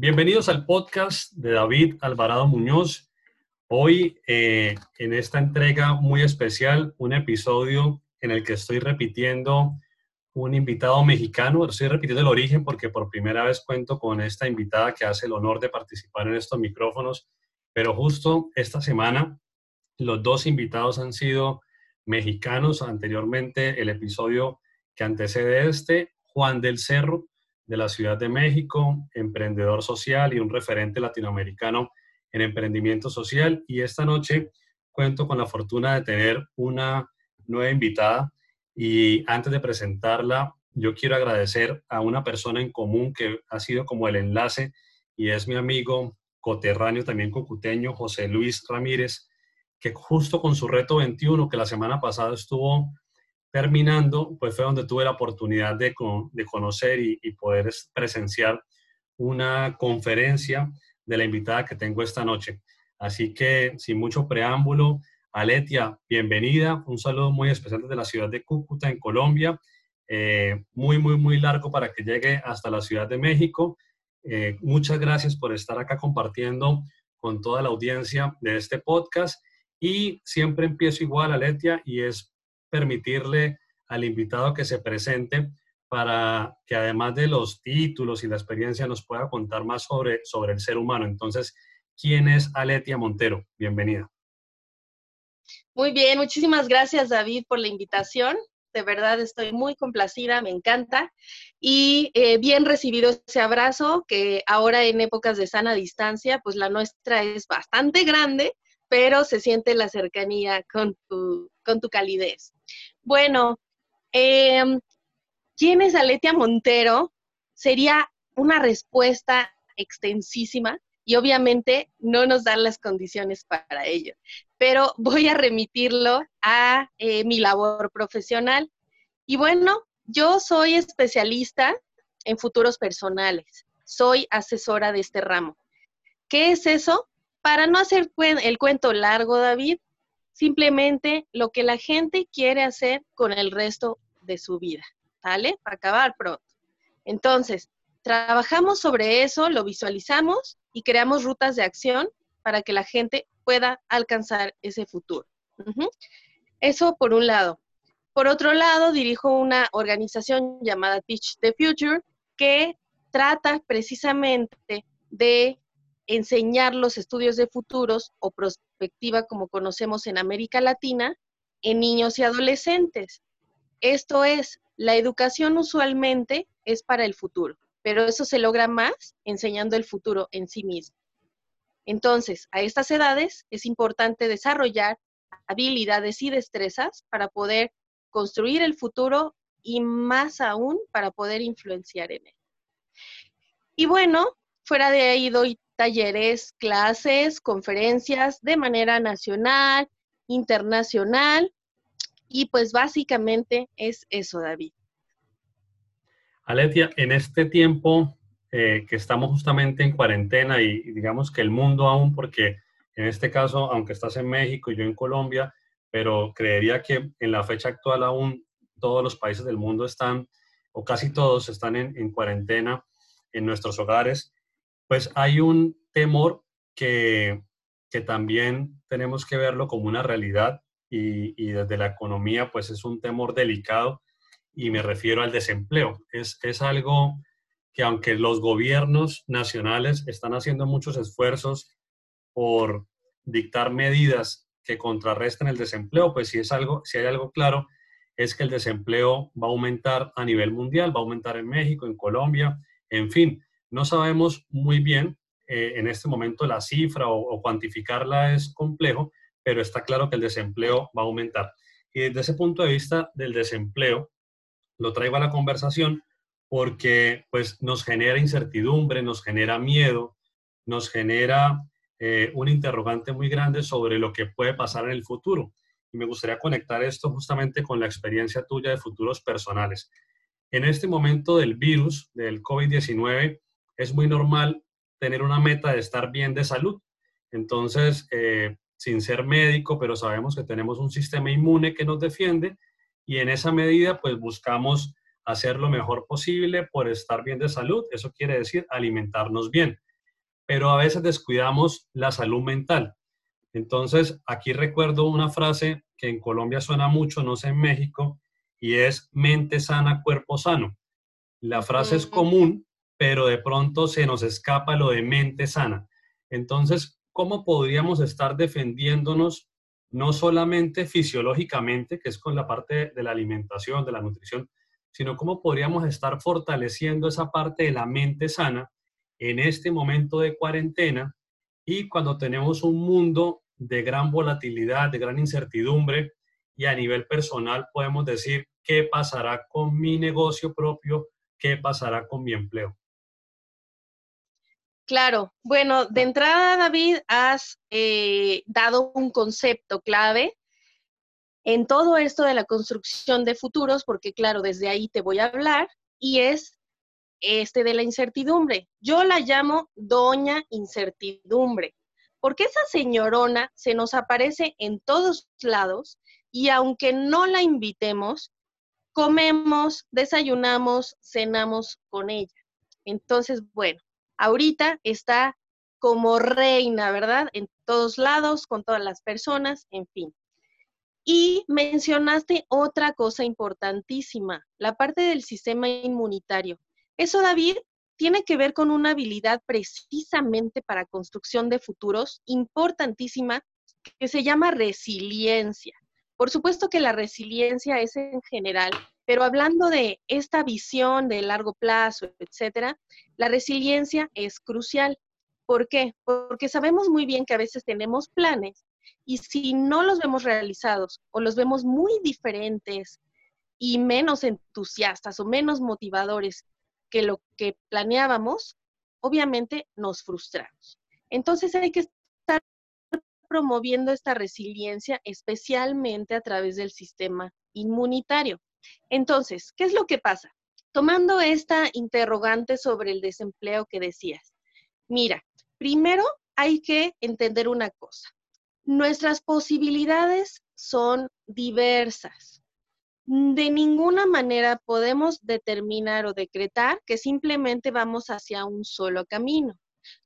Bienvenidos al podcast de David Alvarado Muñoz. Hoy, eh, en esta entrega muy especial, un episodio en el que estoy repitiendo un invitado mexicano. Estoy repitiendo el origen porque por primera vez cuento con esta invitada que hace el honor de participar en estos micrófonos. Pero justo esta semana, los dos invitados han sido mexicanos. Anteriormente, el episodio que antecede este, Juan del Cerro, de la Ciudad de México, emprendedor social y un referente latinoamericano en emprendimiento social. Y esta noche cuento con la fortuna de tener una nueva invitada. Y antes de presentarla, yo quiero agradecer a una persona en común que ha sido como el enlace y es mi amigo coterráneo, también cocuteño, José Luis Ramírez, que justo con su reto 21, que la semana pasada estuvo terminando, pues fue donde tuve la oportunidad de, de conocer y, poder presenciar una conferencia de la invitada que tengo esta noche. Así que, sin mucho preámbulo, Aletia, bienvenida. Un saludo muy especial desde la ciudad de Cúcuta, en Colombia. Eh, muy, muy, muy largo para que llegue hasta la Ciudad de México. Eh, muchas gracias por estar acá compartiendo con toda la audiencia de este podcast. Y siempre empiezo igual, Aletia, y es permitirle al invitado que se presente para que además de los títulos y la experiencia nos pueda contar más sobre, sobre el ser humano. Entonces, ¿quién es Aletia Montero? Bienvenida. Muy bien, muchísimas gracias David por la invitación. De verdad estoy muy complacida, me encanta. Y eh, bien recibido ese abrazo, que ahora en épocas de sana distancia, pues la nuestra es bastante grande, pero se siente la cercanía con tu, con tu calidez. Bueno, em, ¿quién es Aletia Montero? Sería una respuesta extensísima y obviamente no nos dan las condiciones para ello, pero voy a remitirlo a eh, mi labor profesional. Y bueno, yo soy especialista en futuros personales, soy asesora de este ramo. ¿Qué es eso? Para no hacer el cuento largo, David, simplemente lo que la gente quiere hacer con el resto de su vida, ¿vale? Para acabar pronto. Entonces, trabajamos sobre eso, lo visualizamos y creamos rutas de acción para que la gente pueda alcanzar ese futuro. Eso por un lado. Por otro lado, dirijo una organización llamada Teach the Future que trata precisamente de enseñar los estudios de futuros o prospectiva como conocemos en América Latina en niños y adolescentes. Esto es, la educación usualmente es para el futuro, pero eso se logra más enseñando el futuro en sí mismo. Entonces, a estas edades es importante desarrollar habilidades y destrezas para poder construir el futuro y más aún para poder influenciar en él. Y bueno, fuera de ahí doy talleres, clases, conferencias de manera nacional, internacional y pues básicamente es eso, David. Aletia, en este tiempo eh, que estamos justamente en cuarentena y, digamos que el mundo aún, porque en este caso, aunque estás en México y yo en Colombia, pero creería que en la fecha actual aún todos los países del mundo están, o casi todos están en, en cuarentena en nuestros hogares pues hay un temor que, también tenemos que verlo como una realidad y, desde la economía pues es un temor delicado y me refiero al desempleo. Es, es algo que aunque los gobiernos nacionales están haciendo muchos esfuerzos por dictar medidas que contrarresten el desempleo, pues si es algo, si hay algo claro, es que el desempleo va a aumentar a nivel mundial, va a aumentar en México, en Colombia, en fin. No sabemos muy bien eh, en este momento la cifra o, cuantificarla es complejo, pero está claro que el desempleo va a aumentar. Y desde ese punto de vista del desempleo, lo traigo a la conversación porque pues, nos genera incertidumbre, nos genera miedo, nos genera eh, un interrogante muy grande sobre lo que puede pasar en el futuro. Y me gustaría conectar esto justamente con la experiencia tuya de futuros personales. En este momento del virus, del COVID-19, es muy normal tener una meta de estar bien de salud. Entonces, eh, sin ser médico, pero sabemos que tenemos un sistema inmune que nos defiende y en esa medida, pues buscamos hacer lo mejor posible por estar bien de salud. Eso quiere decir alimentarnos bien. pero a veces descuidamos la salud mental. Entonces, aquí recuerdo una frase que en Colombia suena mucho, no sé en México, y es mente sana, cuerpo sano. La frase es común, pero de pronto se nos escapa lo de mente sana. Entonces, ¿cómo podríamos estar defendiéndonos no solamente fisiológicamente, que es con la parte de la alimentación, de la nutrición, sino cómo podríamos estar fortaleciendo esa parte de la mente sana en este momento de cuarentena y cuando tenemos un mundo de gran volatilidad, de gran incertidumbre y a nivel personal podemos decir qué pasará con mi negocio propio, qué pasará con mi empleo. Claro, bueno, de entrada, David, has eh, dado un concepto clave en todo esto de la construcción de futuros, porque claro, desde ahí te voy a hablar, y es este de la incertidumbre. Yo la llamo doña incertidumbre, porque esa señorona se nos aparece en todos lados y aunque no la invitemos, comemos, desayunamos, cenamos con ella. Entonces, bueno, ahorita está como reina, ¿verdad? En todos lados, con todas las personas, en fin. Y mencionaste otra cosa importantísima, la parte del sistema inmunitario. Eso, David, tiene que ver con una habilidad precisamente para construcción de futuros importantísima que se llama resiliencia. Por supuesto que la resiliencia es en general, pero hablando de esta visión de largo plazo, etcétera, la resiliencia es crucial. ¿Por qué? Porque sabemos muy bien que a veces tenemos planes y si no los vemos realizados o los vemos muy diferentes y menos entusiastas o menos motivadores que lo que planeábamos, obviamente nos frustramos. Entonces hay que promoviendo esta resiliencia, especialmente a través del sistema inmunitario. Entonces, ¿qué es lo que pasa? Tomando esta interrogante sobre el desempleo que decías, mira, primero hay que entender una cosa. Nuestras posibilidades son diversas. De ninguna manera podemos determinar o decretar que simplemente vamos hacia un solo camino.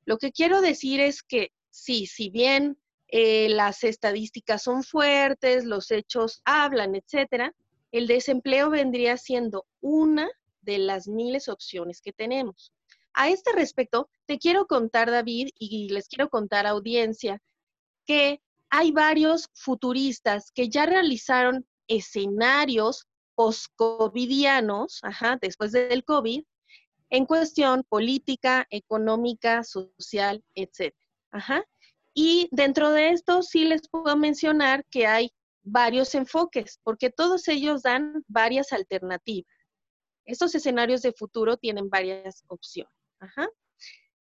Lo que quiero decir es que sí, si bien eh, las estadísticas son fuertes, los hechos hablan, etcétera, el desempleo vendría siendo una de las miles opciones que tenemos. A este respecto, te quiero contar, David, y les quiero contar, audiencia, que hay varios futuristas que ya realizaron escenarios post-covidianos, después del COVID, en cuestión política, económica, social, etc. Ajá. Y dentro de esto sí les puedo mencionar que hay varios enfoques, porque todos ellos dan varias alternativas. Estos escenarios de futuro tienen varias opciones.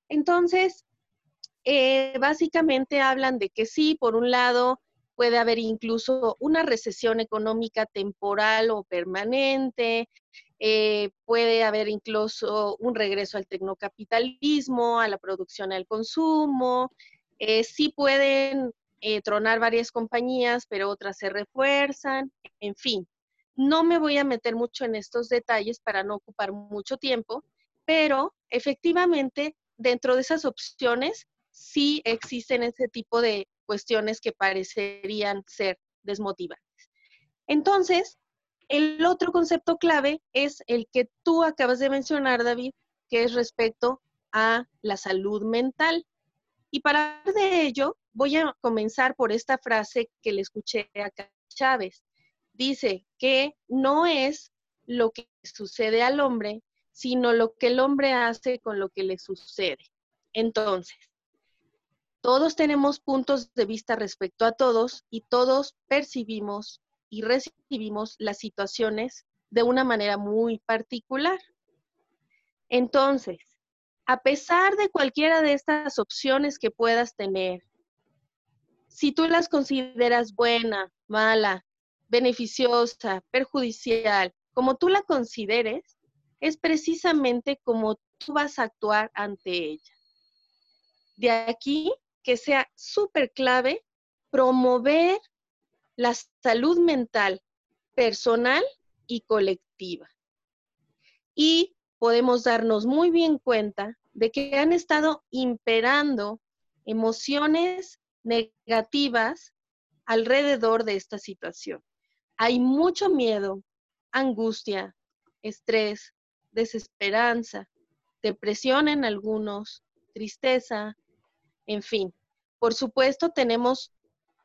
Entonces, eh, básicamente hablan de que sí, por un lado, puede haber incluso una recesión económica temporal o permanente, eh, puede haber incluso un regreso al tecnocapitalismo, a la producción al consumo, eh, sí pueden eh, tronar varias compañías, pero otras se refuerzan, en fin. No me voy a meter mucho en estos detalles para no ocupar mucho tiempo, pero efectivamente dentro de esas opciones sí existen ese tipo de cuestiones que parecerían ser desmotivantes. Entonces, el otro concepto clave es el que tú acabas de mencionar, David, que es respecto a la salud mental. Y para hablar de ello, voy a comenzar por esta frase que le escuché a Chávez. Dice que no es lo que sucede al hombre, sino lo que el hombre hace con lo que le sucede. Entonces, todos tenemos puntos de vista respecto a todos y todos percibimos y recibimos las situaciones de una manera muy particular. Entonces, a pesar de cualquiera de estas opciones que puedas tener, si tú las consideras buena, mala, beneficiosa, perjudicial, como tú la consideres, es precisamente como tú vas a actuar ante ella. De aquí que sea súper clave promover la salud mental personal y colectiva. Y podemos darnos muy bien cuenta de que han estado imperando emociones negativas alrededor de esta situación. Hay mucho miedo, angustia, estrés, desesperanza, depresión en algunos, tristeza, en fin. Por supuesto, tenemos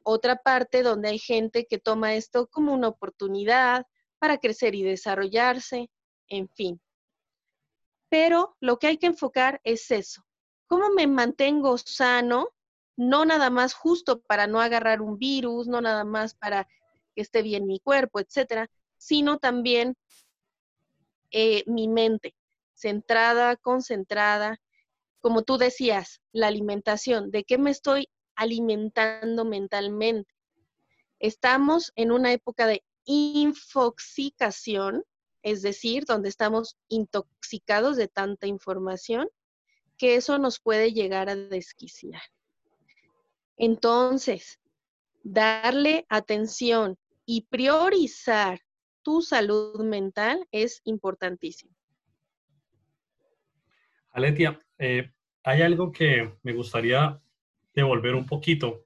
otra parte donde hay gente que toma esto como una oportunidad para crecer y desarrollarse, en fin. Pero lo que hay que enfocar es eso. ¿Cómo me mantengo sano? No nada más justo para no agarrar un virus, no nada más para que esté bien mi cuerpo, etcétera, sino también eh, mi mente, centrada, concentrada. Como tú decías, la alimentación, ¿de qué me estoy alimentando mentalmente? Estamos en una época de infoxicación, es decir, donde estamos intoxicados de tanta información, que eso nos puede llegar a desquiciar. Entonces, darle atención y priorizar tu salud mental es importantísimo. Aletia, eh, hay algo que me gustaría devolver un poquito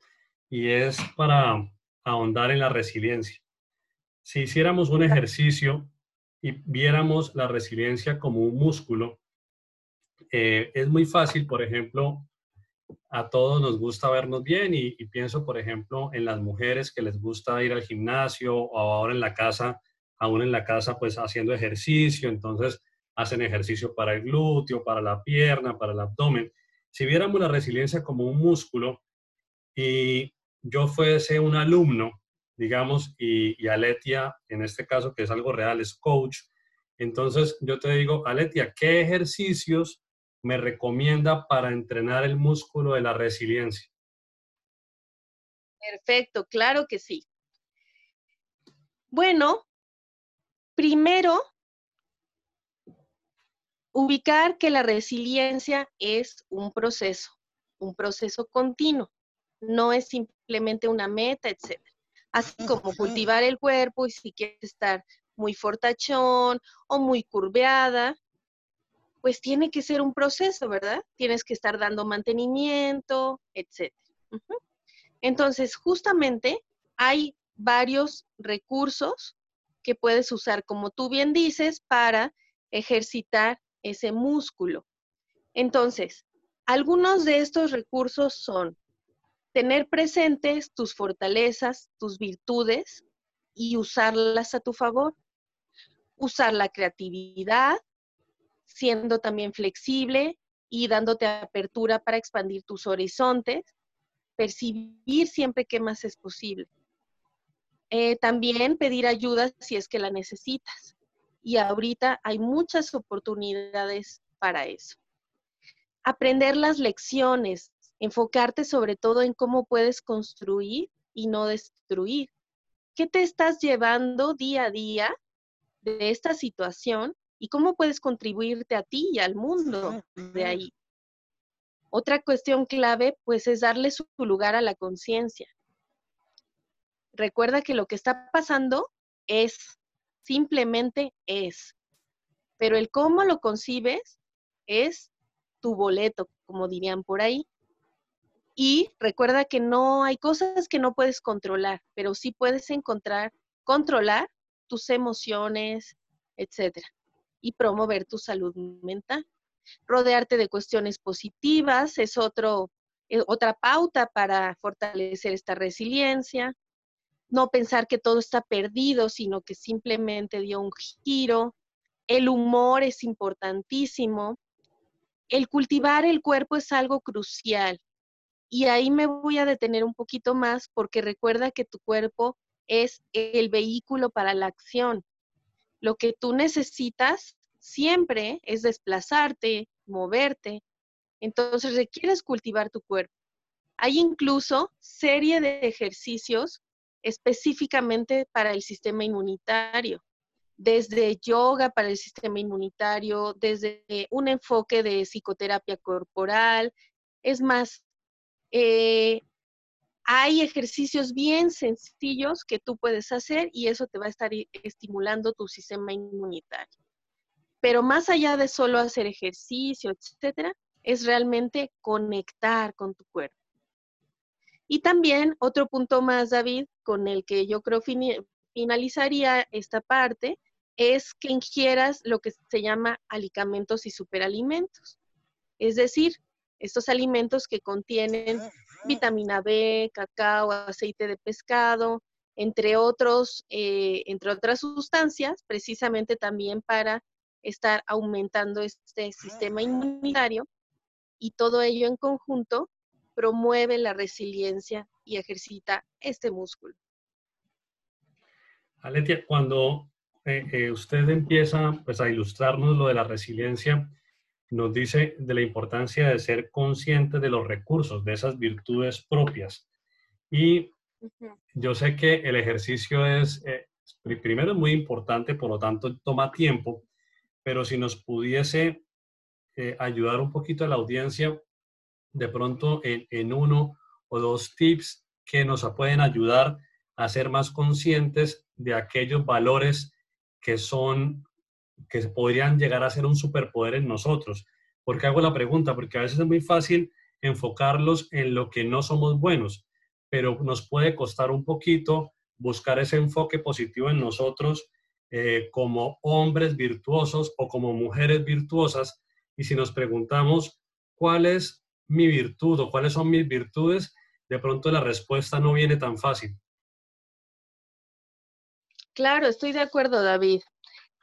y es para ahondar en la resiliencia. Si hiciéramos un ejercicio y viéramos la resiliencia como un músculo, eh, es muy fácil, por ejemplo, a todos nos gusta vernos bien y, pienso, por ejemplo, en las mujeres que les gusta ir al gimnasio o ahora en la casa, aún en la casa, pues haciendo ejercicio, entonces hacen ejercicio para el glúteo, para la pierna, para el abdomen. Si viéramos la resiliencia como un músculo y yo fuese un alumno digamos, y, Aletia, en este caso, que es algo real, es coach. Entonces, yo te digo, Aletia, ¿qué ejercicios me recomienda para entrenar el músculo de la resiliencia? Perfecto, claro que sí. Bueno, primero, ubicar que la resiliencia es un proceso, un proceso continuo, no es simplemente una meta, etc así como cultivar el cuerpo y si quieres estar muy fortachón o muy curveada, pues tiene que ser un proceso, ¿verdad? Tienes que estar dando mantenimiento, etc. Entonces, justamente hay varios recursos que puedes usar, como tú bien dices, para ejercitar ese músculo. Entonces, algunos de estos recursos son tener presentes tus fortalezas, tus virtudes y usarlas a tu favor. Usar la creatividad, siendo también flexible y dándote apertura para expandir tus horizontes. Percibir siempre que más es posible. Eh, también pedir ayuda si es que la necesitas. Y ahorita hay muchas oportunidades para eso. Aprender las lecciones, enfocarte sobre todo en cómo puedes construir y no destruir. ¿Qué te estás llevando día a día de esta situación y cómo puedes contribuirte a ti y al mundo de ahí? Otra cuestión clave, pues, es darle su lugar a la conciencia. Recuerda que lo que está pasando es, simplemente es. Pero el cómo lo concibes es tu boleto, como dirían por ahí. Y recuerda que no hay cosas que no puedes controlar, pero sí puedes encontrar, controlar tus emociones, etcétera, y promover tu salud mental. Rodearte de cuestiones positivas es otro, eh, otra pauta para fortalecer esta resiliencia. No pensar que todo está perdido, sino que simplemente dio un giro. El humor es importantísimo. El cultivar el cuerpo es algo crucial. Y ahí me voy a detener un poquito más porque recuerda que tu cuerpo es el vehículo para la acción. Lo que tú necesitas siempre es desplazarte, moverte. Entonces requieres cultivar tu cuerpo. Hay incluso serie de ejercicios específicamente para el sistema inmunitario, desde yoga para el sistema inmunitario, desde un enfoque de psicoterapia corporal. Es más, eh, hay ejercicios bien sencillos que tú puedes hacer y eso te va a estar estimulando tu sistema inmunitario. Pero más allá de solo hacer ejercicio, etcétera, es realmente conectar con tu cuerpo. Y también otro punto más, David, con el que yo creo finalizaría esta parte, es que ingieras lo que se llama alicamentos y superalimentos. Es decir, estos alimentos que contienen vitamina B, cacao, aceite de pescado, entre, otros, eh, entre otras sustancias, precisamente también para estar aumentando este sistema inmunitario y todo ello en conjunto promueve la resiliencia y ejercita este músculo. Aletia, cuando eh, eh, usted empieza pues, a ilustrarnos lo de la resiliencia, nos dice de la importancia de ser consciente de los recursos, de esas virtudes propias. Y yo sé que el ejercicio es, eh, primero es muy importante, por lo tanto toma tiempo, pero si nos pudiese eh, ayudar un poquito a la audiencia, de pronto en, uno o dos tips que nos pueden ayudar a ser más conscientes de aquellos valores que son, que podrían llegar a ser un superpoder en nosotros. ¿Por qué hago la pregunta? Porque a veces es muy fácil enfocarlos en lo que no somos buenos pero nos puede costar un poquito buscar ese enfoque positivo en nosotros eh, como hombres virtuosos o como mujeres virtuosas. Y si nos preguntamos cuál es mi virtud o cuáles son mis virtudes, de pronto la respuesta no viene tan fácil. Claro, estoy de acuerdo, David.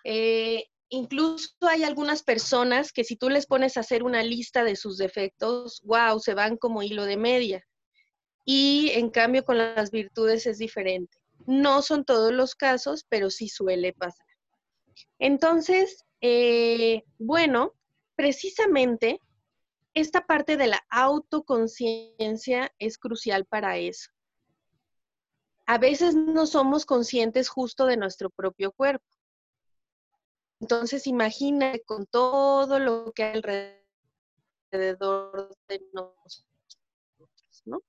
Eh, incluso hay algunas personas que si tú les pones a hacer una lista de sus defectos, wow, se van como hilo de media y en cambio con las virtudes es diferente. No son todos los casos, pero sí suele pasar. Entonces, eh, bueno, precisamente esta parte de la autoconciencia es crucial para eso. A veces no somos conscientes justo de nuestro propio cuerpo. Entonces, imagina con todo lo que hay alrededor de nosotros, ¿no?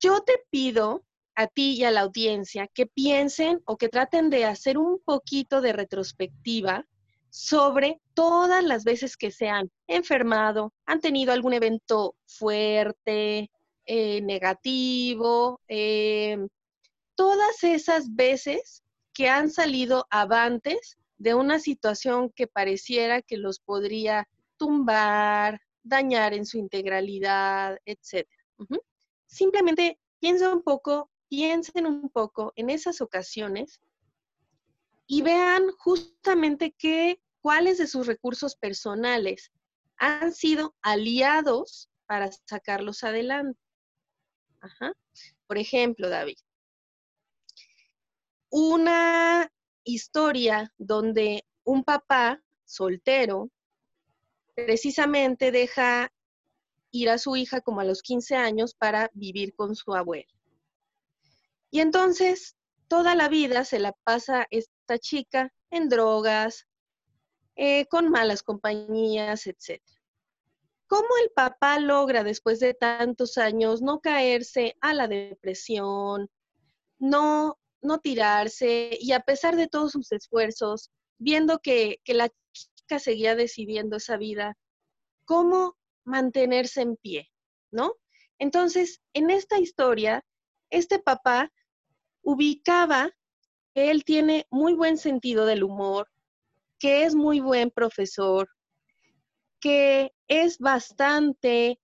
Yo te pido a ti y a la audiencia que piensen o que traten de hacer un poquito de retrospectiva sobre todas las veces que se han enfermado, han tenido algún evento fuerte, eh, negativo, eh, todas esas veces que han salido avantes de una situación que pareciera que los podría tumbar, dañar en su integralidad, etc simplemente piensen un poco, piensen un poco en esas ocasiones y vean justamente qué, cuáles de sus recursos personales han sido aliados para sacarlos adelante. Por ejemplo, David, una historia donde un papá soltero precisamente deja ir a su hija como a los 15 años para vivir con su abuelo. Y entonces toda la vida se la pasa esta chica en drogas, eh, con malas compañías, etc. ¿Cómo el papá logra después de tantos años no caerse a la depresión, no, no tirarse y a pesar de todos sus esfuerzos, viendo que, que la chica seguía decidiendo esa vida, cómo mantenerse en pie, ¿no? Entonces, en esta historia, este papá ubicaba que él tiene muy buen sentido del humor, que es muy buen profesor, que es bastante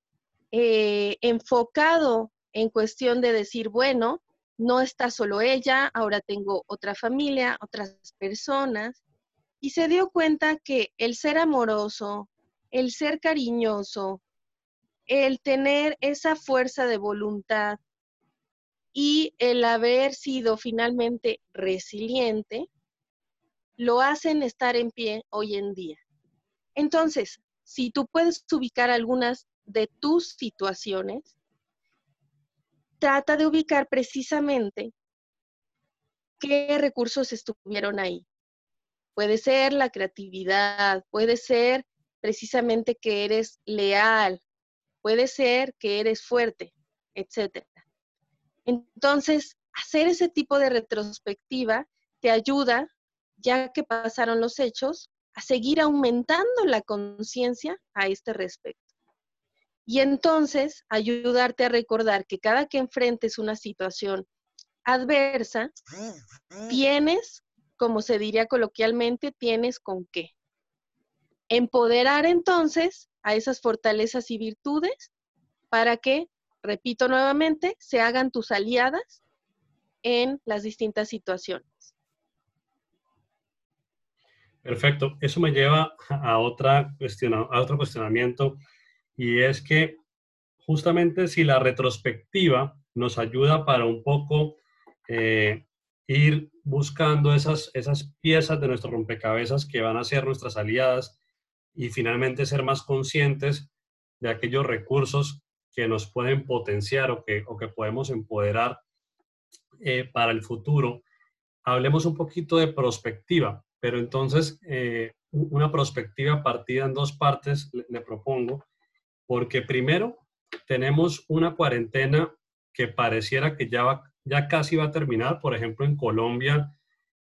eh, enfocado en cuestión de decir, bueno, no está solo ella, ahora tengo otra familia, otras personas, y se dio cuenta que el ser amoroso, el ser cariñoso, el tener esa fuerza de voluntad y el haber sido finalmente resiliente, lo hacen estar en pie hoy en día. Entonces, si tú puedes ubicar algunas de tus situaciones, trata de ubicar precisamente qué recursos estuvieron ahí. Puede ser la creatividad, puede ser precisamente que eres leal, puede ser que eres fuerte, etc. Entonces, hacer ese tipo de retrospectiva te ayuda, ya que pasaron los hechos, a seguir aumentando la conciencia a este respecto. Y entonces ayudarte a recordar que cada que enfrentes una situación adversa, tienes, como se diría coloquialmente, tienes con qué. Empoderar entonces a esas fortalezas y virtudes para que, repito nuevamente, se hagan tus aliadas en las distintas situaciones. Perfecto. Eso me lleva a, otra a otro cuestionamiento y es que justamente si la retrospectiva nos ayuda para un poco eh, ir buscando esas, esas piezas de nuestro rompecabezas que van a ser nuestras aliadas y finalmente ser más conscientes de aquellos recursos que nos pueden potenciar o que, o que podemos empoderar eh, para el futuro. Hablemos un poquito de prospectiva, pero entonces eh, una prospectiva partida en dos partes le, propongo, porque primero tenemos una cuarentena que pareciera que ya, ya casi va a terminar. Por ejemplo, en Colombia,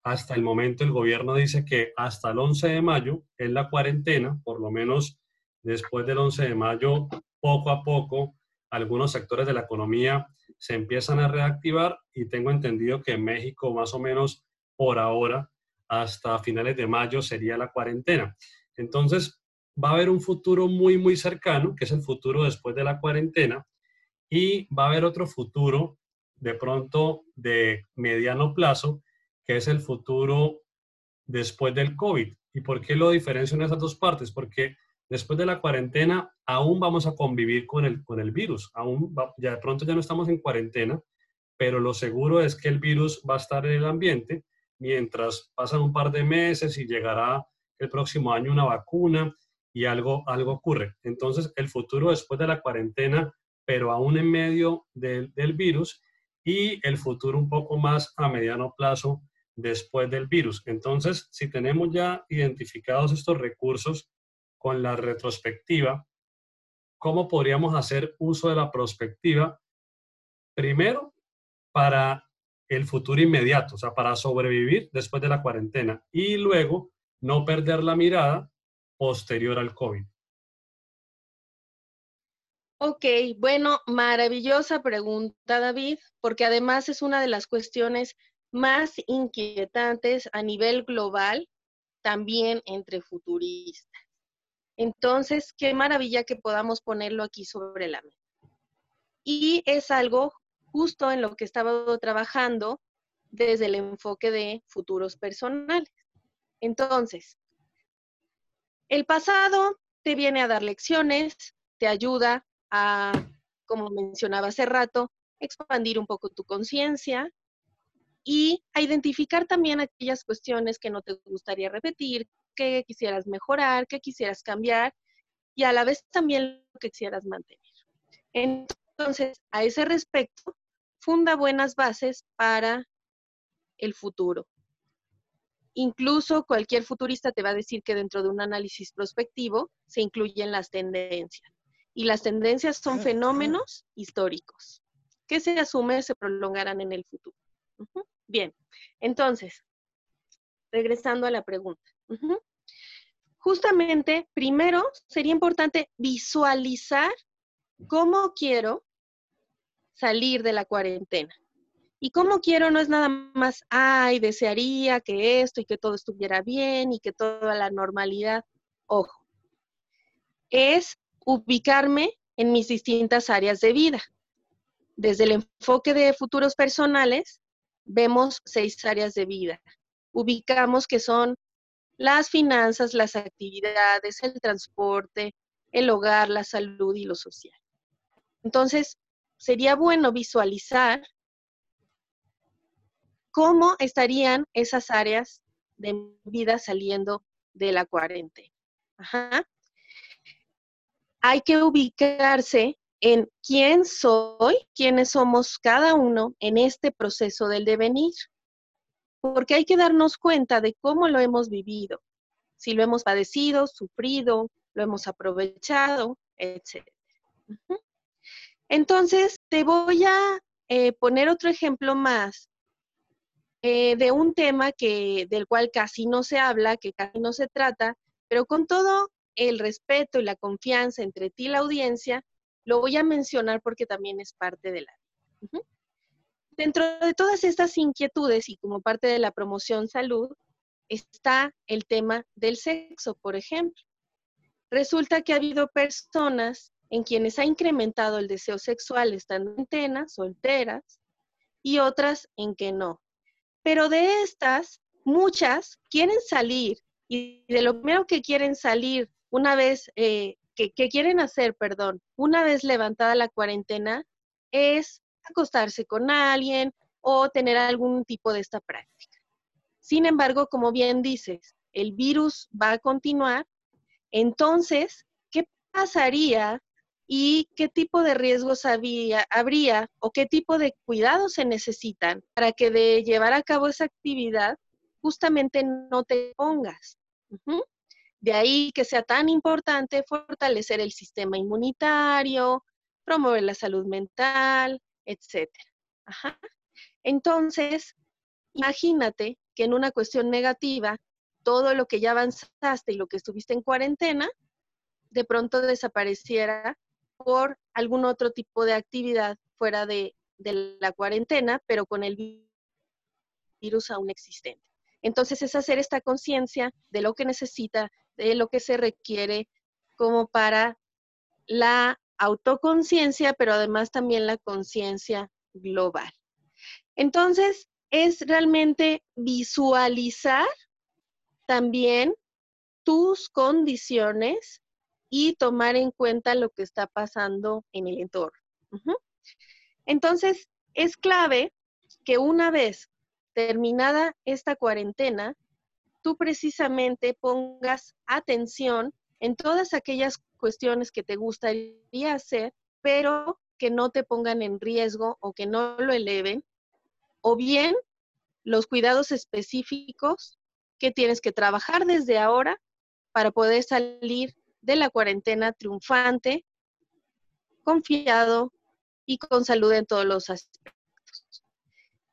hasta el momento el gobierno dice que hasta el 11 de mayo es la cuarentena, por lo menos después del 11 de mayo, poco a poco, algunos sectores de la economía se empiezan a reactivar y tengo entendido que en México más o menos por ahora hasta finales de mayo sería la cuarentena. Entonces, va a haber un futuro muy, muy cercano, que es el futuro después de la cuarentena, y va a haber otro futuro de pronto de mediano plazo, que es el futuro después del COVID. ¿Y por qué lo diferencio en esas dos partes? Porque después de la cuarentena aún vamos a convivir con el, con el virus, aún ya de pronto ya no estamos en cuarentena, pero lo seguro es que el virus va a estar en el ambiente mientras pasan un par de meses y llegará el próximo año una vacuna y algo, algo ocurre. Entonces, el futuro después de la cuarentena, pero aún en medio del, del virus, y el futuro un poco más a mediano plazo después del virus. Entonces, si tenemos ya identificados estos recursos con la retrospectiva, ¿cómo podríamos hacer uso de la prospectiva? Primero, para el futuro inmediato, o sea, para sobrevivir después de la cuarentena y luego no perder la mirada posterior al COVID. Ok, bueno, maravillosa pregunta, David, porque además es una de las cuestiones más inquietantes a nivel global, también entre futuristas. Entonces, qué maravilla que podamos ponerlo aquí sobre la mesa. Y es algo justo en lo que estaba trabajando desde el enfoque de futuros personales. Entonces, el pasado te viene a dar lecciones, te ayuda a, como mencionaba hace rato, expandir un poco tu conciencia y a identificar también aquellas cuestiones que no te gustaría repetir, que quisieras mejorar, que quisieras cambiar y a la vez también lo que quisieras mantener. Entonces, a ese respecto, funda buenas bases para el futuro. Incluso cualquier futurista te va a decir que dentro de un análisis prospectivo se incluyen las tendencias. Y las tendencias son fenómenos históricos que se asume se prolongarán en el futuro. Bien, entonces, regresando a la pregunta. Justamente, primero sería importante visualizar cómo quiero salir de la cuarentena. Y como quiero no es nada más, ay, desearía que esto y que todo estuviera bien y que toda la normalidad. Ojo, es ubicarme en mis distintas áreas de vida. Desde el enfoque de futuros personales, vemos seis áreas de vida. Ubicamos que son las finanzas, las actividades, el transporte, el hogar, la salud y lo social. Entonces, sería bueno visualizar cómo estarían esas áreas de vida saliendo de la cuarentena. Hay que ubicarse en quién soy, quiénes somos cada uno en este proceso del devenir. Porque hay que darnos cuenta de cómo lo hemos vivido, si lo hemos padecido, sufrido, lo hemos aprovechado, etc. Entonces, te voy a eh, poner otro ejemplo más. Eh, de un tema que, del cual casi no se habla, que casi no se trata, pero con todo el respeto y la confianza entre ti y la audiencia, lo voy a mencionar porque también es parte de la... Dentro de todas estas inquietudes y como parte de la promoción salud, está el tema del sexo, por ejemplo. Resulta que ha habido personas en quienes ha incrementado el deseo sexual estando en solteras, y otras en que no. Pero de estas, muchas quieren salir y de lo primero que quieren salir una vez, eh, que, que quieren hacer, perdón, una vez levantada la cuarentena, es acostarse con alguien o tener algún tipo de esta práctica. Sin embargo, como bien dices, el virus va a continuar, entonces, ¿qué pasaría y qué tipo de riesgos había, habría o qué tipo de cuidados se necesitan para que de llevar a cabo esa actividad justamente no te pongas. De ahí que sea tan importante fortalecer el sistema inmunitario, promover la salud mental, etc. Entonces, imagínate que en una cuestión negativa, todo lo que ya avanzaste y lo que estuviste en cuarentena, de pronto desapareciera por algún otro tipo de actividad fuera de, la cuarentena, pero con el virus aún existente. Entonces es hacer esta conciencia de lo que necesita, de lo que se requiere como para la autoconciencia, pero además también la conciencia global. Entonces, es realmente visualizar también tus condiciones y tomar en cuenta lo que está pasando en el entorno. Entonces, es clave que una vez terminada esta cuarentena, tú precisamente pongas atención en todas aquellas cuestiones que te gustaría hacer, pero que no te pongan en riesgo o que no lo eleven, o bien los cuidados específicos que tienes que trabajar desde ahora para poder salir de la cuarentena triunfante, confiado y con salud en todos los aspectos.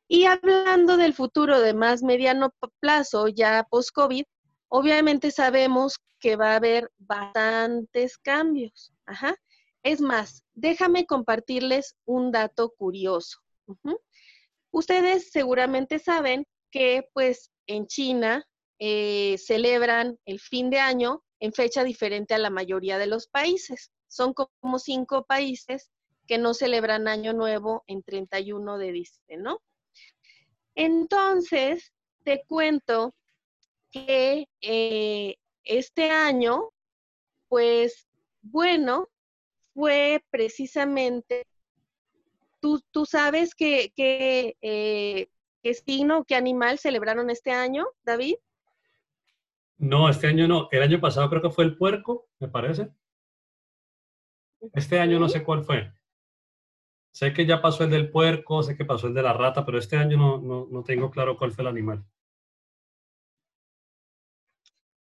Y hablando del futuro de más mediano plazo, ya post-COVID, obviamente sabemos que va a haber bastantes cambios. Es más, déjame compartirles un dato curioso. Ustedes seguramente saben que pues en China eh, celebran el fin de año en fecha diferente a la mayoría de los países. Son como cinco países que no celebran Año Nuevo en 31 de diciembre, ¿no? Entonces, te cuento que eh, este año, pues bueno, fue precisamente, tú, tú sabes que, que eh, qué signo, qué animal celebraron este año, David? No, este año no. El año pasado creo que fue el puerco, me parece. Este año no sé cuál fue. Sé que ya pasó el del puerco, sé que pasó el de la rata, pero este año no, no, tengo claro cuál fue el animal.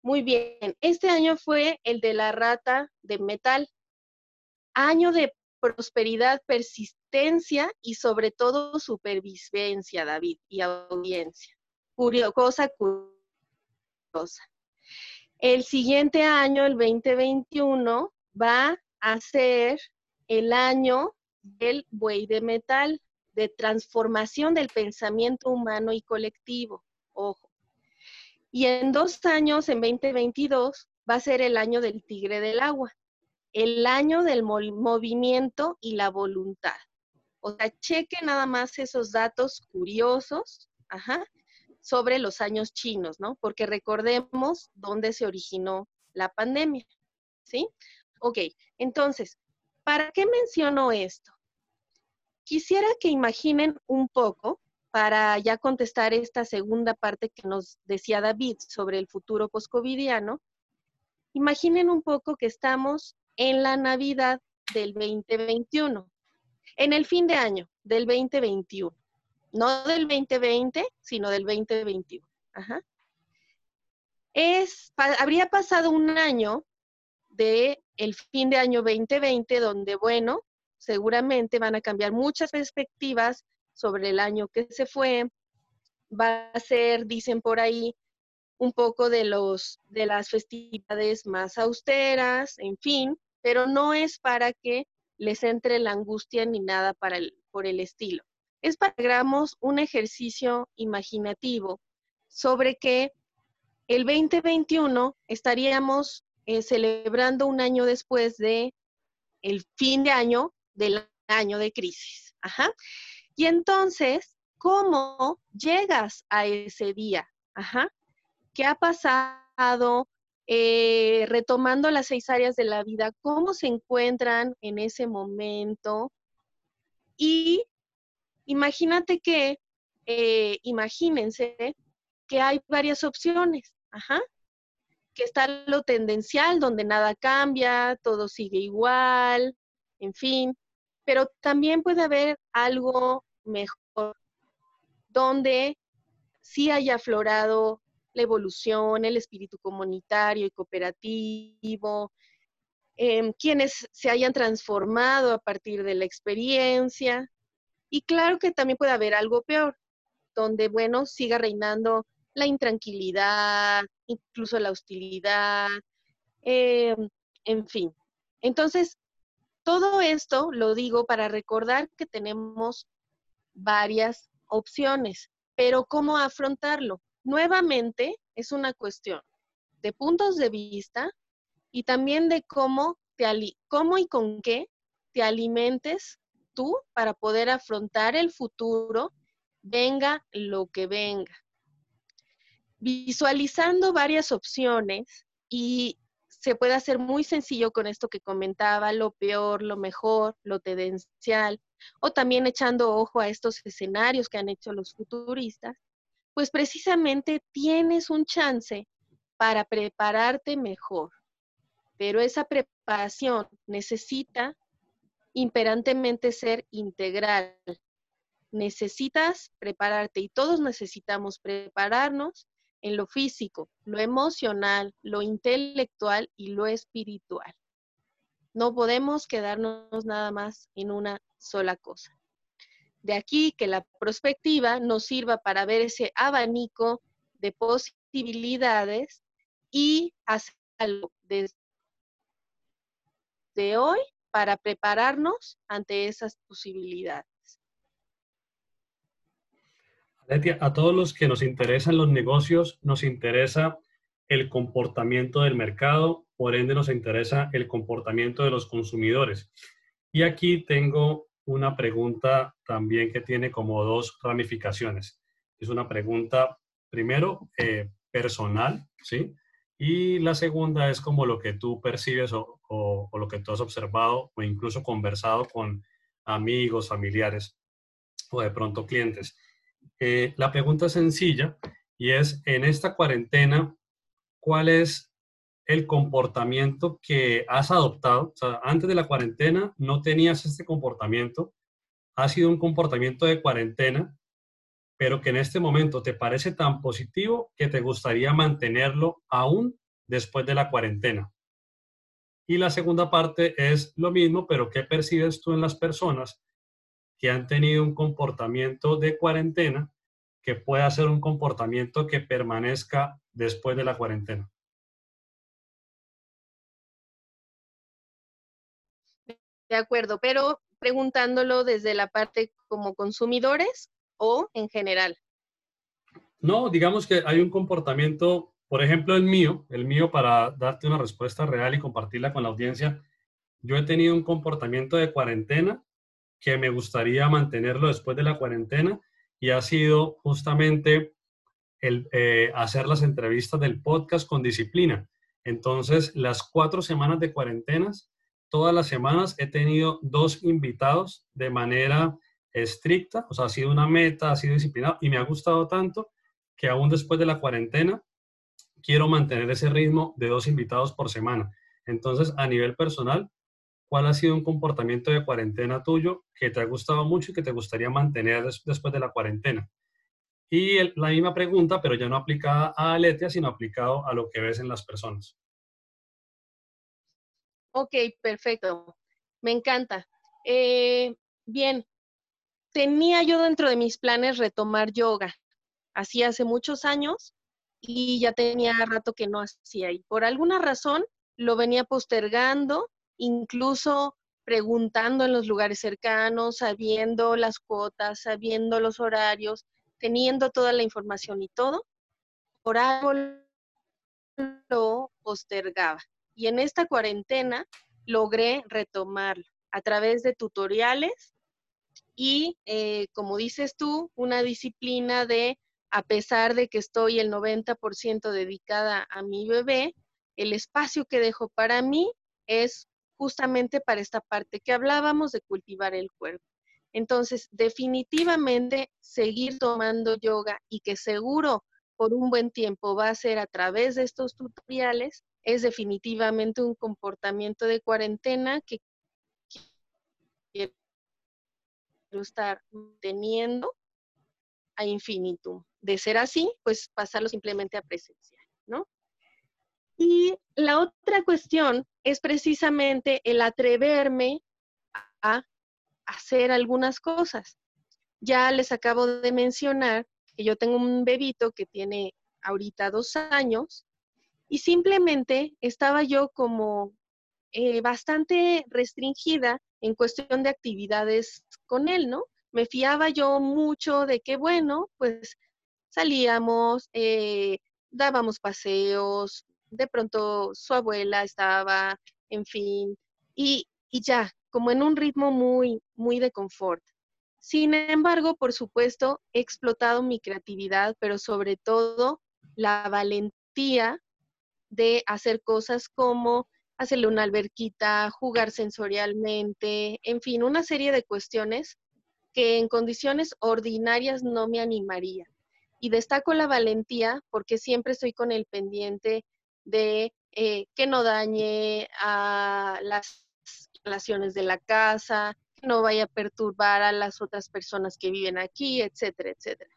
Muy bien, este año fue el de la rata de metal. Año de prosperidad, persistencia y sobre todo supervivencia, David, y audiencia. cosa curiosa. El siguiente año, el 2021, va a ser el año del buey de metal, de transformación del pensamiento humano y colectivo. Ojo. Y en dos años, en 2022, va a ser el año del tigre del agua, el año del movimiento y la voluntad. O sea, cheque nada más esos datos curiosos. Ajá sobre los años chinos, ¿no? Porque recordemos dónde se originó la pandemia, ¿sí? Ok, entonces, ¿para qué menciono esto? Quisiera que imaginen un poco, para ya contestar esta segunda parte que nos decía David sobre el futuro poscovidiano, imaginen un poco que estamos en la Navidad del 2021, en el fin de año del 2021 no del 2020, sino del 2021. Es, habría pasado un año de el fin de año 2020, donde, bueno, seguramente van a cambiar muchas perspectivas sobre el año que se fue, va a ser, dicen por ahí, un poco de, los, de las festividades más austeras, en fin, pero no es para que les entre la angustia ni nada por el estilo. Es para que hagamos un ejercicio imaginativo sobre que el 2021 estaríamos eh, celebrando un año después de el fin de año del año de crisis. Ajá. Y entonces, ¿cómo llegas a ese día? Ajá. ¿Qué ha pasado? Eh, retomando las seis áreas de la vida, ¿cómo se encuentran en ese momento? Y imagínate que, eh, imagínense que hay varias opciones. Ajá que está lo tendencial, donde nada cambia, todo sigue igual, en fin, pero también puede haber algo mejor, donde sí haya aflorado la evolución, el espíritu comunitario y cooperativo, em, quienes se hayan transformado a partir de la experiencia. Y claro que también puede haber algo peor, donde, bueno, siga reinando la intranquilidad, incluso la hostilidad, eh, en fin. Entonces, todo esto lo digo para recordar que tenemos varias opciones, pero ¿cómo afrontarlo? Nuevamente es una cuestión de puntos de vista y también de cómo, te cómo y con qué te alimentes tú para poder afrontar el futuro, venga lo que venga visualizando varias opciones y se puede hacer muy sencillo con esto que comentaba, lo peor, lo mejor, lo tendencial, o también echando ojo a estos escenarios que han hecho los futuristas, pues precisamente tienes un chance para prepararte mejor. Pero esa preparación necesita imperantemente ser integral. Necesitas prepararte y todos necesitamos prepararnos en lo físico, lo emocional, lo intelectual y lo espiritual. No podemos quedarnos nada más en una sola cosa. De aquí que la perspectiva nos sirva para ver ese abanico de posibilidades y hacerlo desde hoy para prepararnos ante esas posibilidades a todos los que nos interesan los negocios, nos interesa el comportamiento del mercado, por ende nos interesa el comportamiento de los consumidores. Y aquí tengo una pregunta también que tiene como dos ramificaciones. Es una pregunta, primero, eh, personal, ¿sí? Y la segunda es como lo que tú percibes o, lo que tú has observado o incluso conversado con amigos, familiares o de pronto clientes. Eh, la pregunta es sencilla y es, en esta cuarentena, ¿cuál es el comportamiento que has adoptado? Antes de la cuarentena no tenías este comportamiento, ha sido un comportamiento de cuarentena, pero que en este momento te parece tan positivo que te gustaría mantenerlo aún después de la cuarentena. Y la segunda parte es lo mismo, pero ¿qué percibes tú en las personas que han tenido un comportamiento de cuarentena que pueda ser un comportamiento que permanezca después de la cuarentena. De acuerdo, pero preguntándolo desde la parte como consumidores o en general. No, digamos que hay un comportamiento, por ejemplo, el mío, el mío para darte una respuesta real y compartirla con la audiencia. Yo he tenido un comportamiento de cuarentena que me gustaría mantenerlo después de la cuarentena y ha sido justamente el eh, hacer las entrevistas del podcast con disciplina. Entonces, las cuatro semanas de cuarentenas, todas las semanas he tenido dos invitados de manera estricta, o sea, ha sido una meta, ha sido disciplinado y me ha gustado tanto que aún después de la cuarentena quiero mantener ese ritmo de dos invitados por semana. Entonces, a nivel personal, ¿Cuál ha sido un comportamiento de cuarentena tuyo que te ha gustado mucho y que te gustaría mantener después de la cuarentena? Y la misma pregunta, pero ya no aplicada a Aletia, sino aplicado a lo que ves en las personas. Ok, perfecto. Me encanta. Eh, bien, tenía yo dentro de mis planes retomar yoga. hacía hace muchos años y ya tenía rato que no hacía. Y por alguna razón lo venía postergando, incluso preguntando en los lugares cercanos, sabiendo las cuotas, sabiendo los horarios, teniendo toda la información y todo. Por algo lo postergaba. Y en esta cuarentena logré retomarlo a través de tutoriales y, eh, como dices tú, una disciplina de, a pesar de que estoy el 90% dedicada a mi bebé, el espacio que dejo para mí es justamente para esta parte que hablábamos de cultivar el cuerpo. Entonces, definitivamente seguir tomando yoga y que seguro por un buen tiempo va a ser a través de estos tutoriales, es definitivamente un comportamiento de cuarentena que quiero estar teniendo a infinitum. De ser así, pues pasarlo simplemente a presencial, ¿no? Y la otra cuestión es precisamente el atreverme a hacer algunas cosas. Ya les acabo de mencionar que yo tengo un bebito que tiene ahorita dos años y simplemente estaba yo como eh, bastante restringida en cuestión de actividades con él, ¿no? Me fiaba yo mucho de que, bueno, pues salíamos, eh, dábamos paseos, de pronto su abuela estaba, en fin, y, y ya, como en un ritmo muy, muy de confort. Sin embargo, por supuesto, he explotado mi creatividad, pero sobre todo la valentía de hacer cosas como hacerle una alberquita, jugar sensorialmente, en fin, una serie de cuestiones que en condiciones ordinarias no me animaría. Y destaco la valentía porque siempre estoy con el pendiente de eh, que no dañe a las relaciones de la casa, que no vaya a perturbar a las otras personas que viven aquí, etcétera, etcétera.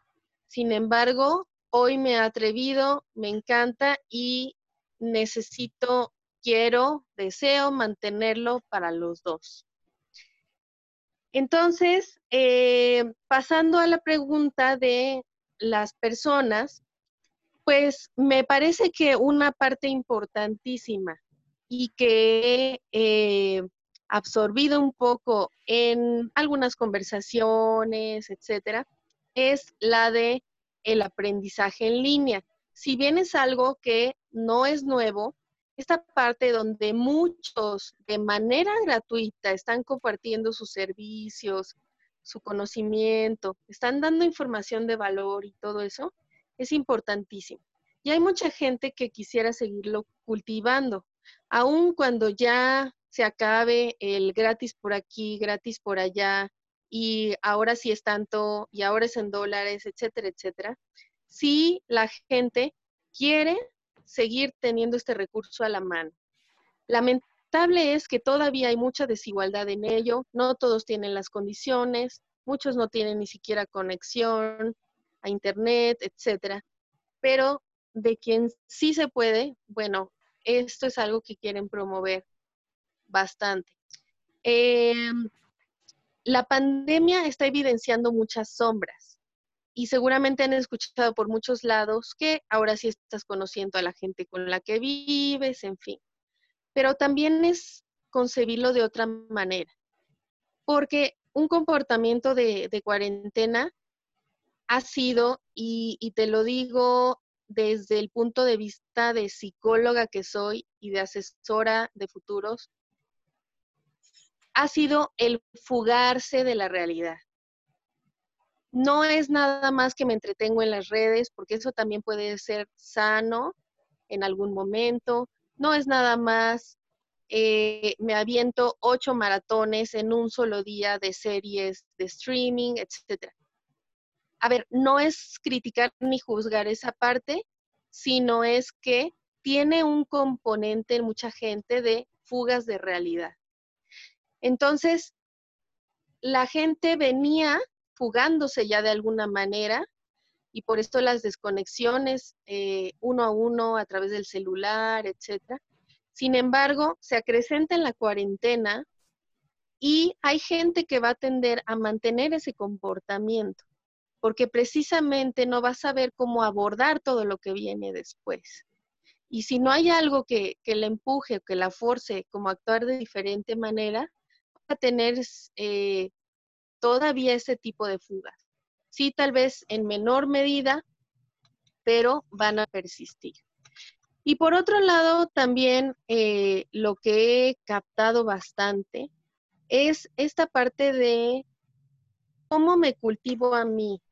Sin embargo, hoy me he atrevido, me encanta y necesito, quiero, deseo mantenerlo para los dos. Entonces, eh, pasando a la pregunta de las personas, pues me parece que una parte importantísima y que he absorbido un poco en algunas conversaciones, etcétera, es la de el aprendizaje en línea. Si bien es algo que no es nuevo, esta parte donde muchos de manera gratuita están compartiendo sus servicios, su conocimiento, están dando información de valor y todo eso, es importantísimo. Y hay mucha gente que quisiera seguirlo cultivando, aun cuando ya se acabe el gratis por aquí, gratis por allá, y ahora sí es tanto, y ahora es en dólares, etcétera, etcétera. Si la gente quiere seguir teniendo este recurso a la mano. Lamentable es que todavía hay mucha desigualdad en ello, no todos tienen las condiciones, muchos no tienen ni siquiera conexión a internet, etcétera. Pero de quien sí se puede, bueno, esto es algo que quieren promover bastante. Em, la pandemia está evidenciando muchas sombras y seguramente han escuchado por muchos lados que ahora sí estás conociendo a la gente con la que vives, en fin. Pero también es concebirlo de otra manera, porque un comportamiento de, cuarentena ha sido, y, te lo digo desde el punto de vista de psicóloga que soy y de asesora de futuros, ha sido el fugarse de la realidad no es nada más que me entretengo en las redes, porque eso también puede ser sano en algún momento. No es nada más, eh, me aviento ocho maratones en un solo día de series de streaming, etc. A ver, no es criticar ni juzgar esa parte, sino es que tiene un componente en mucha gente de fugas de realidad. Entonces, la gente venía fugándose ya de alguna manera y por esto las desconexiones eh, uno a uno a través del celular, etcétera. Sin embargo, se acrecenta en la cuarentena y hay gente que va a tender a mantener ese comportamiento. porque precisamente no va a saber cómo abordar todo lo que viene después. Y si no hay algo que, que la empuje que la force como actuar de diferente manera, va a tener eh, todavía ese tipo de fugas. Sí, tal vez en menor medida, pero van a persistir. Y por otro lado, también eh, lo que he captado bastante es esta parte de cómo me cultivo a mí,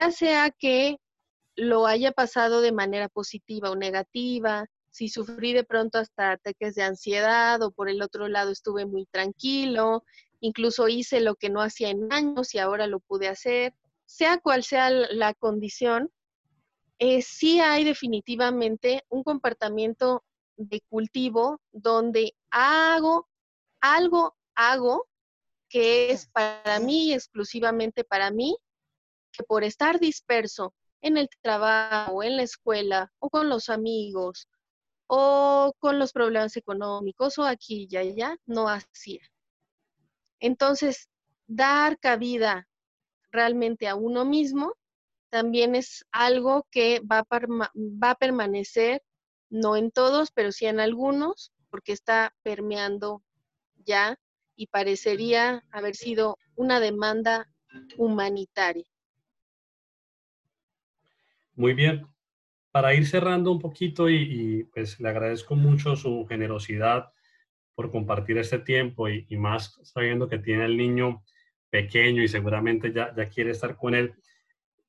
ya sea que lo haya pasado de manera positiva o negativa, si sufrí de pronto hasta ataques de ansiedad o por el otro lado estuve muy tranquilo, incluso hice lo que no hacía en años y ahora lo pude hacer, sea cual sea la condición, eh, sí hay definitivamente un comportamiento de cultivo donde hago algo, hago que es para mí, exclusivamente para mí, que por estar disperso en el trabajo, en la escuela o con los amigos o con los problemas económicos o aquí y allá, no hacía. Entonces, dar cabida realmente a uno mismo también es algo que va a, va a permanecer, no en todos, pero sí en algunos, porque está permeando ya y parecería haber sido una demanda humanitaria. Muy bien. Para ir cerrando un poquito y, pues le agradezco mucho su generosidad por compartir este tiempo y, más sabiendo que tiene el niño pequeño y seguramente ya, ya quiere estar con él.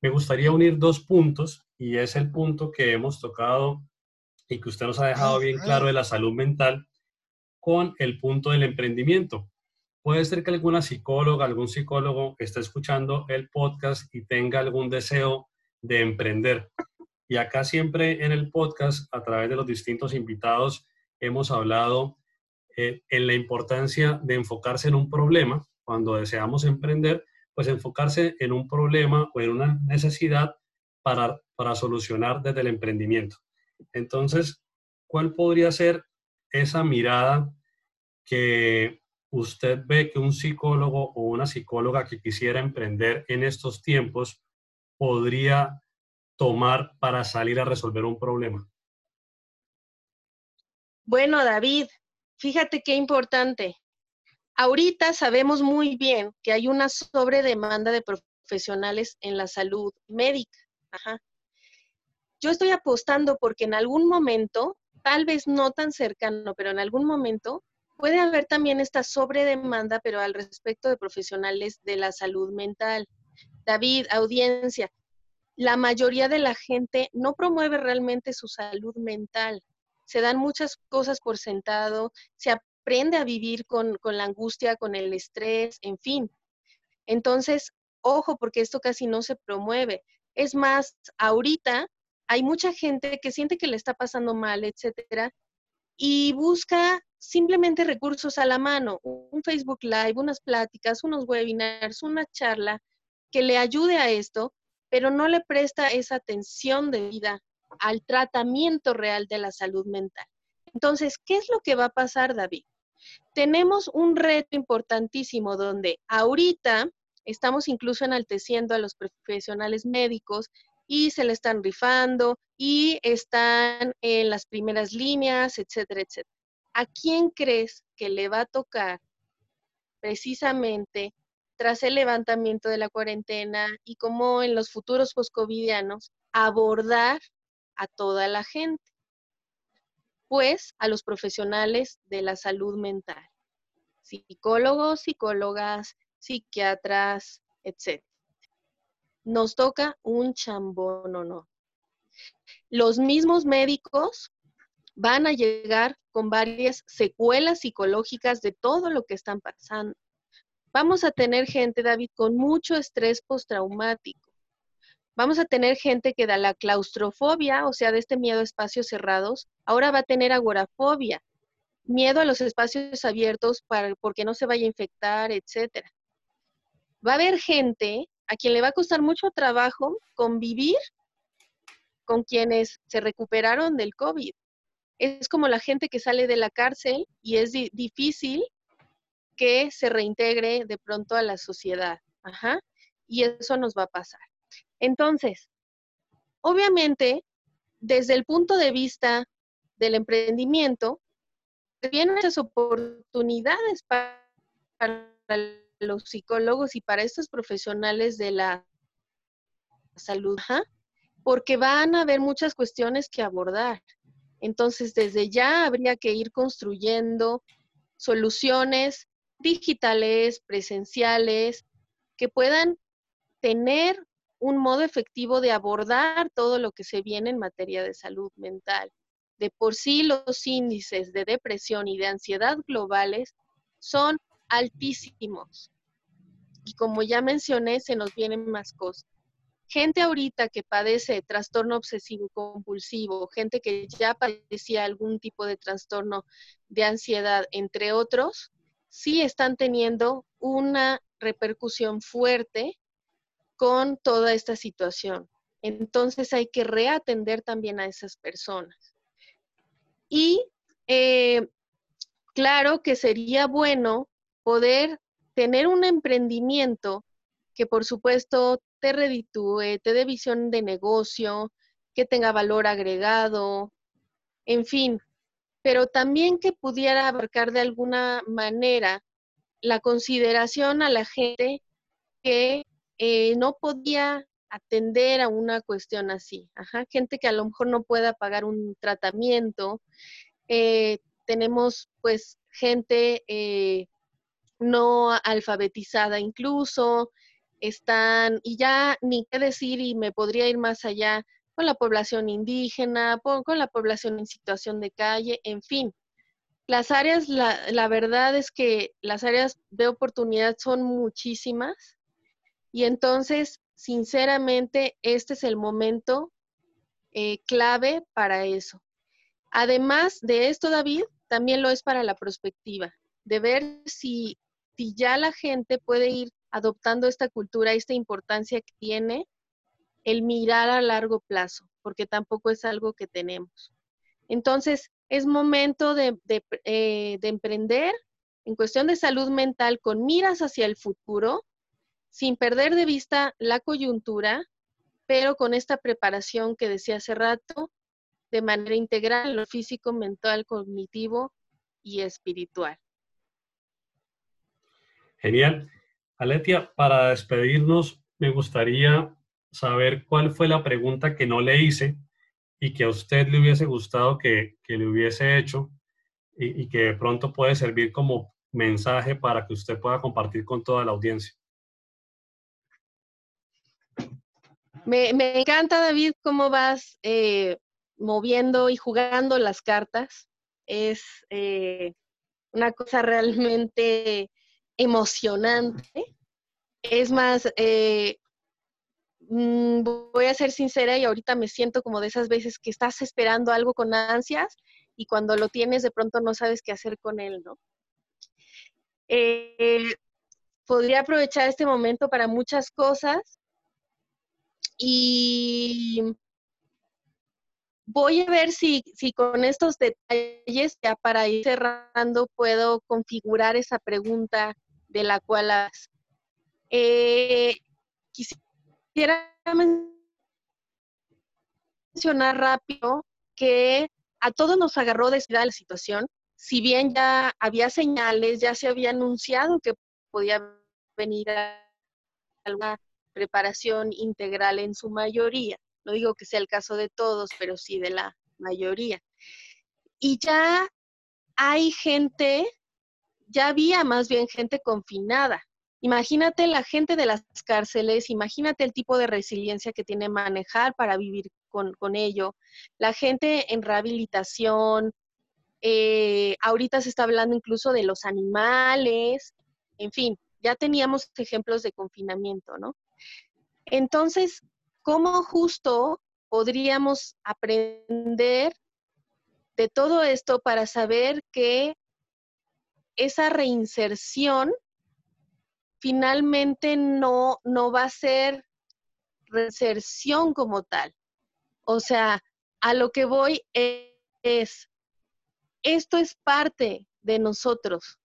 Me gustaría unir dos puntos y es el punto que hemos tocado y que usted nos ha dejado bien claro de la salud mental con el punto del emprendimiento. Puede ser que alguna psicóloga, algún psicólogo esté escuchando el podcast y tenga algún deseo de emprender. Y acá siempre en el podcast, a través de los distintos invitados, hemos hablado eh, en la importancia de enfocarse en un problema cuando deseamos emprender, pues enfocarse en un problema o en una necesidad para, para solucionar desde el emprendimiento. Entonces, ¿cuál podría ser esa mirada que usted ve que un psicólogo o una psicóloga que quisiera emprender en estos tiempos podría tomar para salir a resolver un problema? Bueno, David, fíjate qué importante. Ahorita sabemos muy bien que hay una sobredemanda de profesionales en la salud médica. Yo estoy apostando porque en algún momento, tal vez no tan cercano, pero en algún momento, puede haber también esta sobredemanda, pero al respecto de profesionales de la salud mental. David, audiencia, la mayoría de la gente no promueve realmente su salud mental. Se dan muchas cosas por sentado, se aprende a vivir con, la angustia, con el estrés, en fin. Entonces, ojo, porque esto casi no se promueve. Es más, ahorita hay mucha gente que siente que le está pasando mal, etcétera, y busca simplemente recursos a la mano, un Facebook Live, unas pláticas, unos webinars, una charla que le ayude a esto, pero no le presta esa atención de vida al tratamiento real de la salud mental. Entonces, ¿qué es lo que va a pasar, David? Tenemos un reto importantísimo donde ahorita estamos incluso enalteciendo a los profesionales médicos y se le están rifando y están en las primeras líneas, etcétera, etcétera. ¿A quién crees que le va a tocar precisamente tras el levantamiento de la cuarentena y cómo en los futuros poscovidianos abordar a toda la gente, pues a los profesionales de la salud mental, psicólogos, psicólogas, psiquiatras, etc. Nos toca un chambón o no. Los mismos médicos van a llegar con varias secuelas psicológicas de todo lo que están pasando Vamos a tener gente, David, con mucho estrés postraumático. Vamos a tener gente que da la claustrofobia, o sea, de este miedo a espacios cerrados, ahora va a tener agorafobia, miedo a los espacios abiertos porque no se vaya a infectar, etcétera. Va a haber gente a quien le va a costar mucho trabajo convivir con quienes se recuperaron del COVID. Es como la gente que sale de la cárcel y es difícil que se reintegre de pronto a la sociedad. y eso nos va a pasar. Entonces, obviamente, desde el punto de vista del emprendimiento, vienen esas oportunidades para, los psicólogos y para estos profesionales de la salud, porque van a haber muchas cuestiones que abordar. Entonces, desde ya habría que ir construyendo soluciones digitales, presenciales, que puedan tener un modo efectivo de abordar todo lo que se viene en materia de salud mental. De por sí los índices de depresión y de ansiedad globales son altísimos. Y como ya mencioné, se nos vienen más cosas. Gente ahorita que padece trastorno obsesivo compulsivo, gente que ya padecía algún tipo de trastorno de ansiedad, entre otros, sí están teniendo una repercusión fuerte con toda esta situación. Entonces hay que reatender también a esas personas. Y eh, claro que sería bueno poder tener un emprendimiento que por supuesto te reditúe, te dé visión de negocio, que tenga valor agregado, en fin, pero también que pudiera abarcar de alguna manera la consideración a la gente que eh, no podía atender a una cuestión así. Ajá, gente que a lo mejor no pueda pagar un tratamiento. Eh, tenemos pues gente eh, no alfabetizada incluso, están, y ya ni qué decir, y me podría ir más allá, con la población indígena, con la población en situación de calle, en fin. Las áreas, la, la verdad es que las áreas de oportunidad son muchísimas y entonces, sinceramente, este es el momento eh, clave para eso. Además de esto, David, también lo es para la perspectiva, de ver si, si ya la gente puede ir adoptando esta cultura, esta importancia que tiene el mirar a largo plazo, porque tampoco es algo que tenemos. Entonces, es momento de, eh, de, emprender en cuestión de salud mental con miras hacia el futuro, sin perder de vista la coyuntura, pero con esta preparación que decía hace rato, de manera integral, lo físico, mental, cognitivo y espiritual. Genial. Aletia, para despedirnos, me gustaría saber cuál fue la pregunta que no le hice y que a usted le hubiese gustado que, le hubiese hecho y, y, que de pronto puede servir como mensaje para que usted pueda compartir con toda la audiencia. Me, encanta, David, cómo vas eh, moviendo y jugando las cartas. Es eh, una cosa realmente emocionante. Es más, eh, Mm, voy a ser sincera y ahorita me siento como de esas veces que estás esperando algo con ansias y cuando lo tienes de pronto no sabes qué hacer con él, ¿no? Podría aprovechar este momento para muchas cosas y voy a ver si, si con estos detalles, ya para ir cerrando, puedo configurar esa pregunta de la cual has. Eh, quisiera mencionar rápido que a todos nos agarró de la situación, si bien ya había señales, ya se había anunciado que podía venir alguna preparación integral en su mayoría. No digo que sea el caso de todos, pero sí de la mayoría. Y ya hay gente, ya había más bien gente confinada. Imagínate la gente de las cárceles, imagínate el tipo de resiliencia que tiene manejar para vivir con, ello. La gente en rehabilitación, eh, ahorita se está hablando incluso de los animales, en fin, ya teníamos ejemplos de confinamiento, ¿no? Entonces, ¿cómo justo podríamos aprender de todo esto para saber que esa reinserción finalmente no, no va a ser reinserción como tal. O sea, a lo que voy es, esto es parte de nosotros.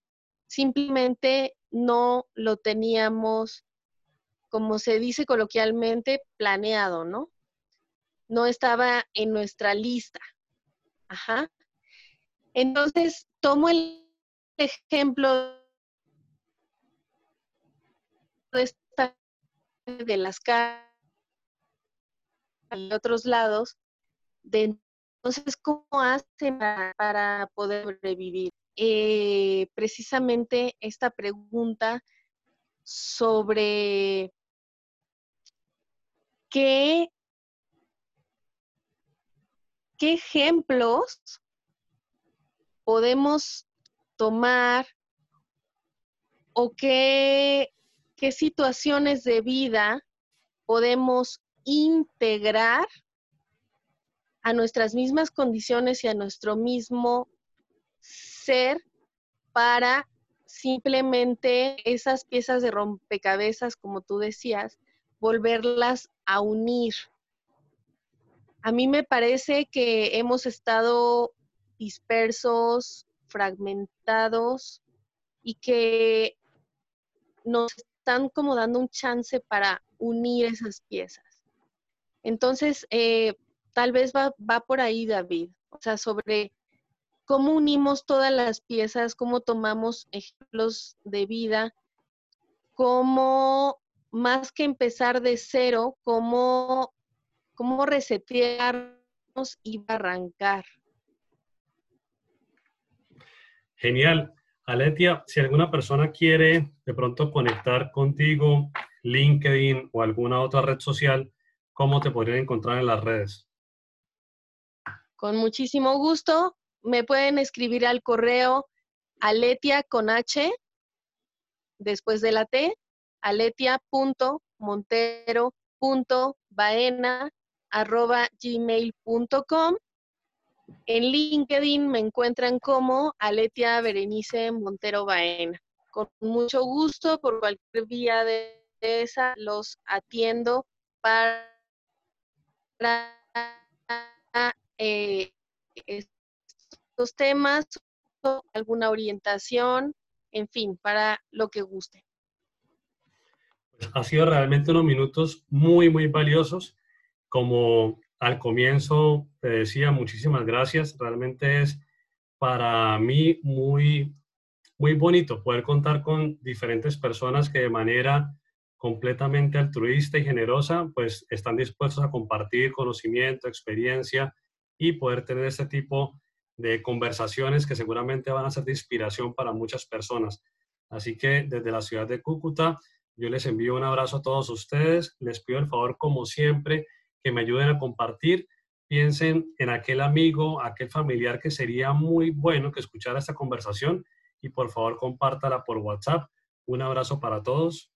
Simplemente no lo teníamos como se dice coloquialmente, planeado, ¿no? No estaba en nuestra lista. Ajá. Entonces, tomo el ejemplo de, de las casas y otros lados, de entonces, ¿cómo hacen para, poder sobrevivir? Eh, precisamente esta pregunta sobre qué, qué ejemplos podemos tomar o qué, qué situaciones de vida podemos integrar a nuestras mismas condiciones y a nuestro mismo ser para simplemente esas piezas de rompecabezas, como tú decías, volverlas a unir. A mí me parece que hemos estado dispersos, fragmentados y que nos están como dando un chance para unir esas piezas. Entonces, eh, tal vez va, va por ahí, David, o sea, sobre cómo unimos todas las piezas, cómo tomamos ejemplos de vida, cómo más que empezar de cero, cómo, cómo resetearnos y arrancar. Genial. Aletia, si alguna persona quiere de pronto conectar contigo, LinkedIn o alguna otra red social, ¿cómo te podrían encontrar en las redes? Con muchísimo gusto. Me pueden escribir al correo aletia con H, después de la T, aletia.montero.baena.gmail.com. En LinkedIn me encuentran como Aletia Berenice Montero Baena. Con mucho gusto, por cualquier vía de esa, los atiendo para eh, estos temas, alguna orientación, en fin, para lo que guste. Ha sido realmente unos minutos muy, muy valiosos. Como al comienzo te decía, muchísimas gracias. Realmente es para mí muy, muy bonito poder contar con diferentes personas que de manera completamente altruista y generosa, pues están dispuestos a compartir conocimiento, experiencia y poder tener este tipo de conversaciones que seguramente van a ser de inspiración para muchas personas. Así que desde la ciudad de Cúcuta, yo les envío un abrazo a todos ustedes. Les pido el favor, como siempre, que me ayuden a compartir. Piensen en aquel amigo, aquel familiar que sería muy bueno que escuchara esta conversación y por favor compártala por WhatsApp. Un abrazo para todos.